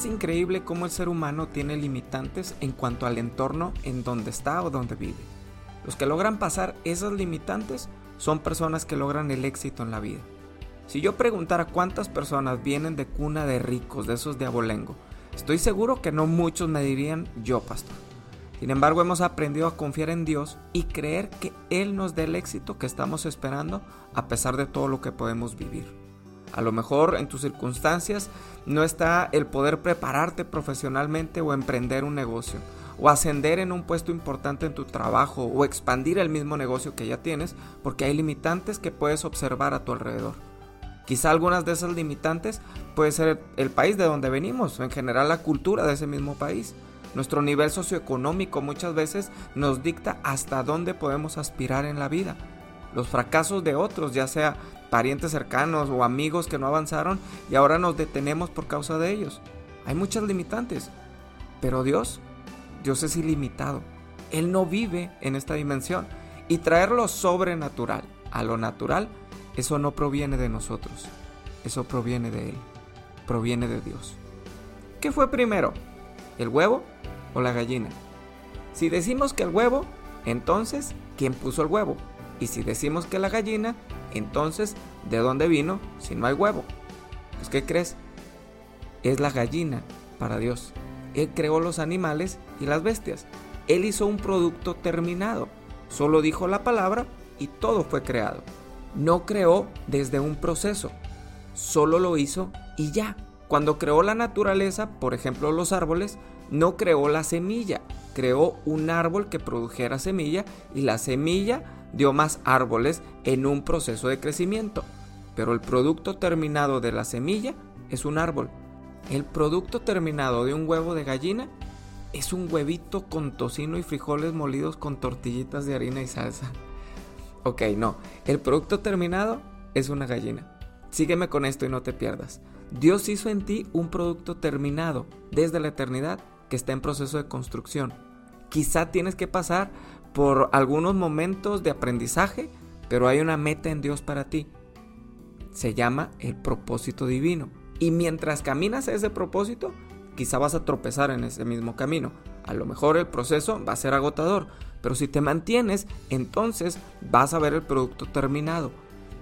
Es increíble cómo el ser humano tiene limitantes en cuanto al entorno en donde está o donde vive. Los que logran pasar esas limitantes son personas que logran el éxito en la vida. Si yo preguntara cuántas personas vienen de cuna de ricos, de esos de abolengo, estoy seguro que no muchos me dirían yo, pastor. Sin embargo, hemos aprendido a confiar en Dios y creer que Él nos dé el éxito que estamos esperando a pesar de todo lo que podemos vivir. A lo mejor en tus circunstancias no está el poder prepararte profesionalmente o emprender un negocio, o ascender en un puesto importante en tu trabajo, o expandir el mismo negocio que ya tienes, porque hay limitantes que puedes observar a tu alrededor. Quizá algunas de esas limitantes puede ser el país de donde venimos, o en general la cultura de ese mismo país. Nuestro nivel socioeconómico muchas veces nos dicta hasta dónde podemos aspirar en la vida. Los fracasos de otros, ya sea parientes cercanos o amigos que no avanzaron y ahora nos detenemos por causa de ellos. Hay muchas limitantes, pero Dios, Dios es ilimitado. Él no vive en esta dimensión y traer lo sobrenatural a lo natural, eso no proviene de nosotros, eso proviene de Él, proviene de Dios. ¿Qué fue primero? ¿El huevo o la gallina? Si decimos que el huevo, entonces, ¿quién puso el huevo? Y si decimos que la gallina, entonces, ¿de dónde vino si no hay huevo? Pues, ¿qué crees? Es la gallina para Dios. Él creó los animales y las bestias. Él hizo un producto terminado. Solo dijo la palabra y todo fue creado. No creó desde un proceso. Solo lo hizo y ya. Cuando creó la naturaleza, por ejemplo los árboles, no creó la semilla. Creó un árbol que produjera semilla y la semilla dio más árboles en un proceso de crecimiento, pero el producto terminado de la semilla es un árbol. El producto terminado de un huevo de gallina es un huevito con tocino y frijoles molidos con tortillitas de harina y salsa. Ok, no, el producto terminado es una gallina. Sígueme con esto y no te pierdas. Dios hizo en ti un producto terminado desde la eternidad que está en proceso de construcción. Quizá tienes que pasar por algunos momentos de aprendizaje, pero hay una meta en Dios para ti. Se llama el propósito divino. Y mientras caminas a ese propósito, quizá vas a tropezar en ese mismo camino. A lo mejor el proceso va a ser agotador, pero si te mantienes, entonces vas a ver el producto terminado.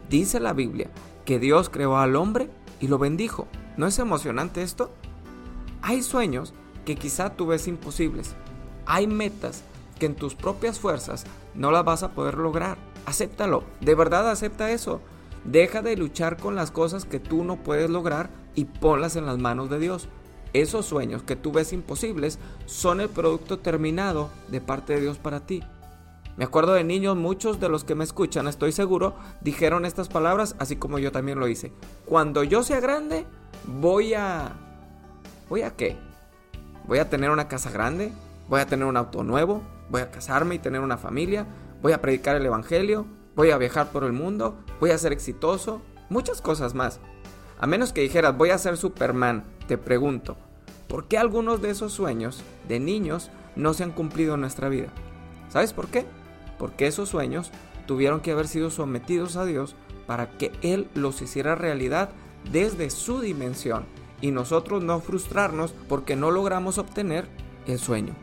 Dice la Biblia que Dios creó al hombre y lo bendijo. ¿No es emocionante esto? Hay sueños que quizá tú ves imposibles. Hay metas que en tus propias fuerzas no las vas a poder lograr. Acéptalo, de verdad acepta eso. Deja de luchar con las cosas que tú no puedes lograr y ponlas en las manos de Dios. Esos sueños que tú ves imposibles son el producto terminado de parte de Dios para ti. Me acuerdo de niños, muchos de los que me escuchan, estoy seguro, dijeron estas palabras, así como yo también lo hice. Cuando yo sea grande, voy a... ¿Voy a qué? ¿Voy a tener una casa grande? ¿Voy a tener un auto nuevo? Voy a casarme y tener una familia, voy a predicar el Evangelio, voy a viajar por el mundo, voy a ser exitoso, muchas cosas más. A menos que dijeras, voy a ser Superman, te pregunto, ¿por qué algunos de esos sueños de niños no se han cumplido en nuestra vida? ¿Sabes por qué? Porque esos sueños tuvieron que haber sido sometidos a Dios para que Él los hiciera realidad desde su dimensión y nosotros no frustrarnos porque no logramos obtener el sueño.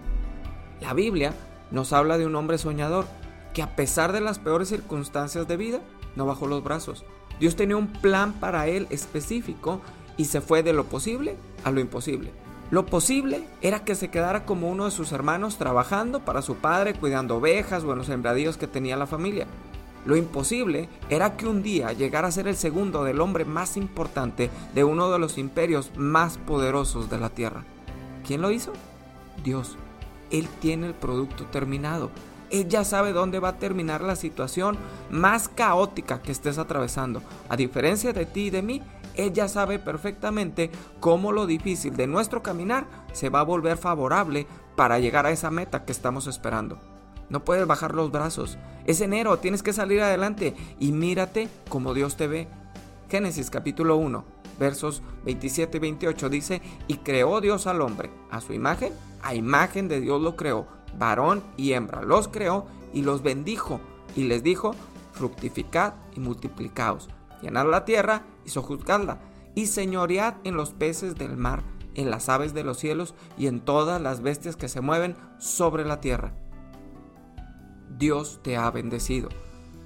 La Biblia nos habla de un hombre soñador que a pesar de las peores circunstancias de vida, no bajó los brazos. Dios tenía un plan para él específico y se fue de lo posible a lo imposible. Lo posible era que se quedara como uno de sus hermanos trabajando para su padre, cuidando ovejas o en los sembradíos que tenía la familia. Lo imposible era que un día llegara a ser el segundo del hombre más importante de uno de los imperios más poderosos de la tierra. ¿Quién lo hizo? Dios. Él tiene el producto terminado. Él ya sabe dónde va a terminar la situación más caótica que estés atravesando. A diferencia de ti y de mí, Él ya sabe perfectamente cómo lo difícil de nuestro caminar se va a volver favorable para llegar a esa meta que estamos esperando. No puedes bajar los brazos. Es enero, tienes que salir adelante y mírate como Dios te ve. Génesis capítulo 1, versos 27 y 28 dice, y creó Dios al hombre a su imagen a imagen de Dios lo creó, varón y hembra los creó y los bendijo y les dijo, fructificad y multiplicaos, llenad la tierra y sojuzgadla y señoread en los peces del mar en las aves de los cielos y en todas las bestias que se mueven sobre la tierra. Dios te ha bendecido.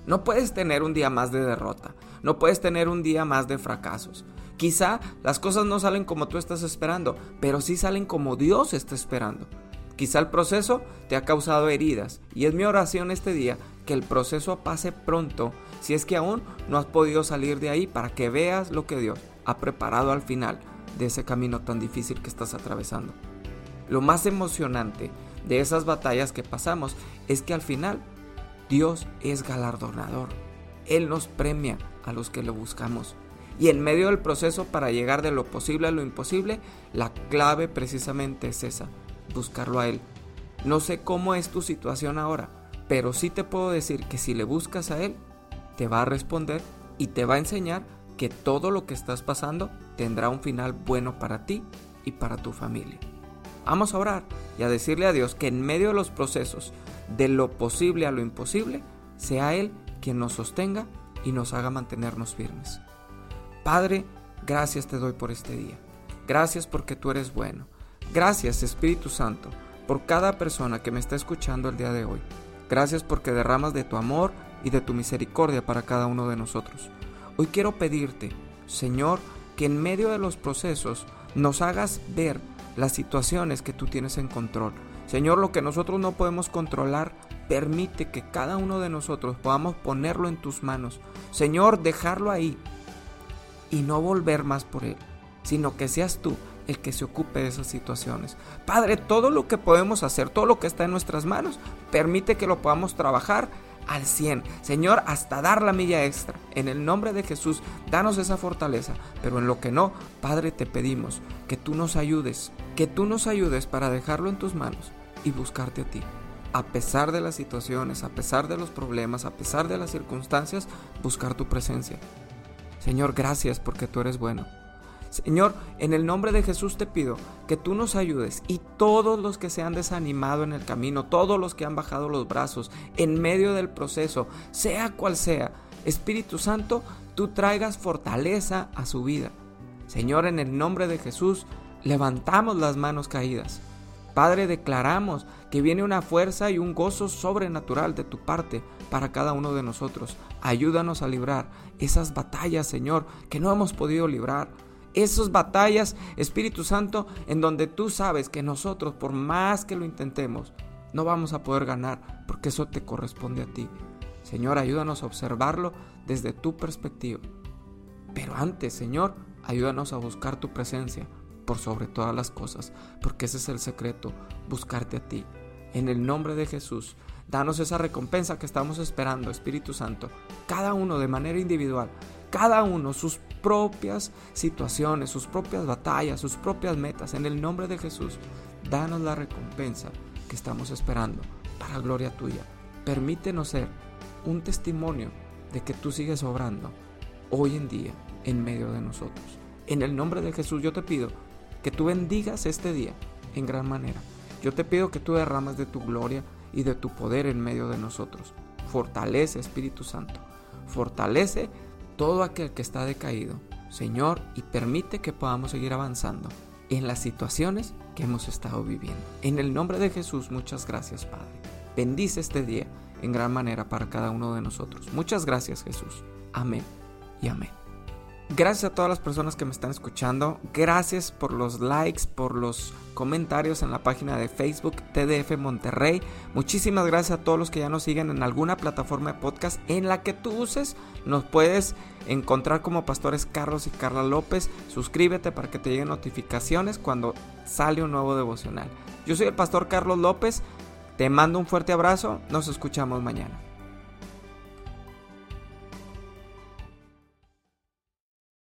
No puedes tener un día más de derrota, no puedes tener un día más de fracasos. Quizá las cosas no salen como tú estás esperando, pero sí salen como Dios está esperando. Quizá el proceso te ha causado heridas y es mi oración este día que el proceso pase pronto si es que aún no has podido salir de ahí para que veas lo que Dios ha preparado al final de ese camino tan difícil que estás atravesando. Lo más emocionante de esas batallas que pasamos es que al final Dios es galardonador. Él nos premia a los que lo buscamos. Y en medio del proceso para llegar de lo posible a lo imposible, la clave precisamente es esa, buscarlo a Él. No sé cómo es tu situación ahora, pero sí te puedo decir que si le buscas a Él, te va a responder y te va a enseñar que todo lo que estás pasando tendrá un final bueno para ti y para tu familia. Vamos a orar y a decirle a Dios que en medio de los procesos, de lo posible a lo imposible, sea Él quien nos sostenga y nos haga mantenernos firmes. Padre, gracias te doy por este día. Gracias porque tú eres bueno. Gracias Espíritu Santo por cada persona que me está escuchando el día de hoy. Gracias porque derramas de tu amor y de tu misericordia para cada uno de nosotros. Hoy quiero pedirte, Señor, que en medio de los procesos nos hagas ver las situaciones que tú tienes en control. Señor, lo que nosotros no podemos controlar, permite que cada uno de nosotros podamos ponerlo en tus manos. Señor, dejarlo ahí y no volver más por él, sino que seas tú el que se ocupe de esas situaciones. Padre, todo lo que podemos hacer, todo lo que está en nuestras manos, permite que lo podamos trabajar al 100. Señor, hasta dar la milla extra. En el nombre de Jesús, danos esa fortaleza. Pero en lo que no, Padre, te pedimos que tú nos ayudes, que tú nos ayudes para dejarlo en tus manos y buscarte a ti. A pesar de las situaciones, a pesar de los problemas, a pesar de las circunstancias, buscar tu presencia. Señor, gracias porque tú eres bueno. Señor, en el nombre de Jesús te pido que tú nos ayudes y todos los que se han desanimado en el camino, todos los que han bajado los brazos en medio del proceso, sea cual sea, Espíritu Santo, tú traigas fortaleza a su vida. Señor, en el nombre de Jesús, levantamos las manos caídas. Padre, declaramos que viene una fuerza y un gozo sobrenatural de tu parte para cada uno de nosotros. Ayúdanos a librar esas batallas, Señor, que no hemos podido librar esas batallas, Espíritu Santo, en donde tú sabes que nosotros, por más que lo intentemos, no vamos a poder ganar, porque eso te corresponde a ti. Señor, ayúdanos a observarlo desde tu perspectiva. Pero antes, Señor, ayúdanos a buscar tu presencia por sobre todas las cosas, porque ese es el secreto, buscarte a ti. En el nombre de Jesús, danos esa recompensa que estamos esperando, Espíritu Santo, cada uno de manera individual, cada uno sus propias situaciones, sus propias batallas, sus propias metas. En el nombre de Jesús, danos la recompensa que estamos esperando para gloria tuya. Permítenos ser un testimonio de que tú sigues obrando hoy en día en medio de nosotros. En el nombre de Jesús yo te pido que tú bendigas este día en gran manera. Yo te pido que tú derramas de tu gloria y de tu poder en medio de nosotros. Fortalece Espíritu Santo. Fortalece todo aquel que está decaído, Señor, y permite que podamos seguir avanzando en las situaciones que hemos estado viviendo. En el nombre de Jesús, muchas gracias, Padre. Bendice este día en gran manera para cada uno de nosotros. Muchas gracias, Jesús. Amén y amén. Gracias a todas las personas que me están escuchando. Gracias por los likes, por los comentarios en la página de Facebook TDF Monterrey. Muchísimas gracias a todos los que ya nos siguen en alguna plataforma de podcast en la que tú uses. Nos puedes encontrar como pastores Carlos y Carla López. Suscríbete para que te lleguen notificaciones cuando sale un nuevo devocional. Yo soy el pastor Carlos López. Te mando un fuerte abrazo. Nos escuchamos mañana.